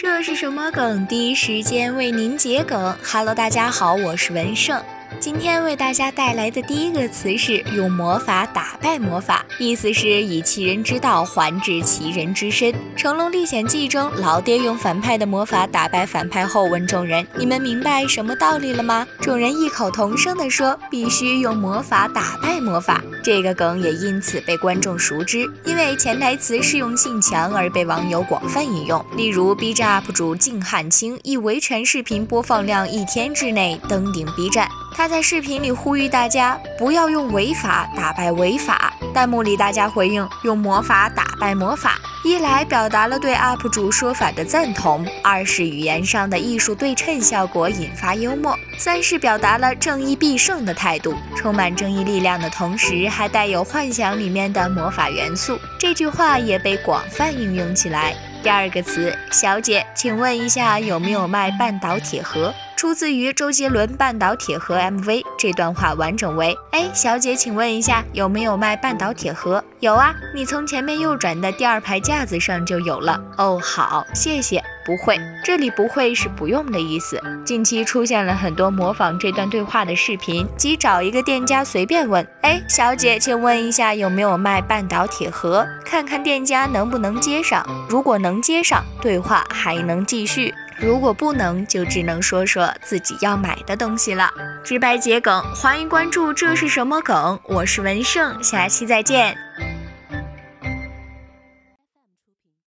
这是什么梗？第一时间为您解梗。Hello，大家好，我是文胜。今天为大家带来的第一个词是用魔法打败魔法，意思是以其人之道还治其人之身。《成龙历险记》中，老爹用反派的魔法打败反派后，问众人：“你们明白什么道理了吗？”众人异口同声地说：“必须用魔法打败魔法。”这个梗也因此被观众熟知，因为潜台词适用性强而被网友广泛引用。例如，B 站 UP 主静汉卿以维权视频播放量一天之内登顶 B 站。他在视频里呼吁大家不要用违法打败违法，弹幕里大家回应用魔法打败魔法。一来表达了对 UP 主说法的赞同，二是语言上的艺术对称效果引发幽默，三是表达了正义必胜的态度。充满正义力量的同时，还带有幻想里面的魔法元素。这句话也被广泛应用起来。第二个词，小姐，请问一下有没有卖半岛铁盒？出自于周杰伦《半岛铁盒》MV，这段话完整为：哎，小姐，请问一下有没有卖半岛铁盒？有啊，你从前面右转的第二排架子上就有了。哦，好，谢谢。不会，这里不会是不用的意思。近期出现了很多模仿这段对话的视频，即找一个店家随便问：哎，小姐，请问一下有没有卖半岛铁盒？看看店家能不能接上。如果能接上，对话还能继续。如果不能，就只能说说自己要买的东西了。直白桔梗，欢迎关注。这是什么梗？我是文胜，下期再见。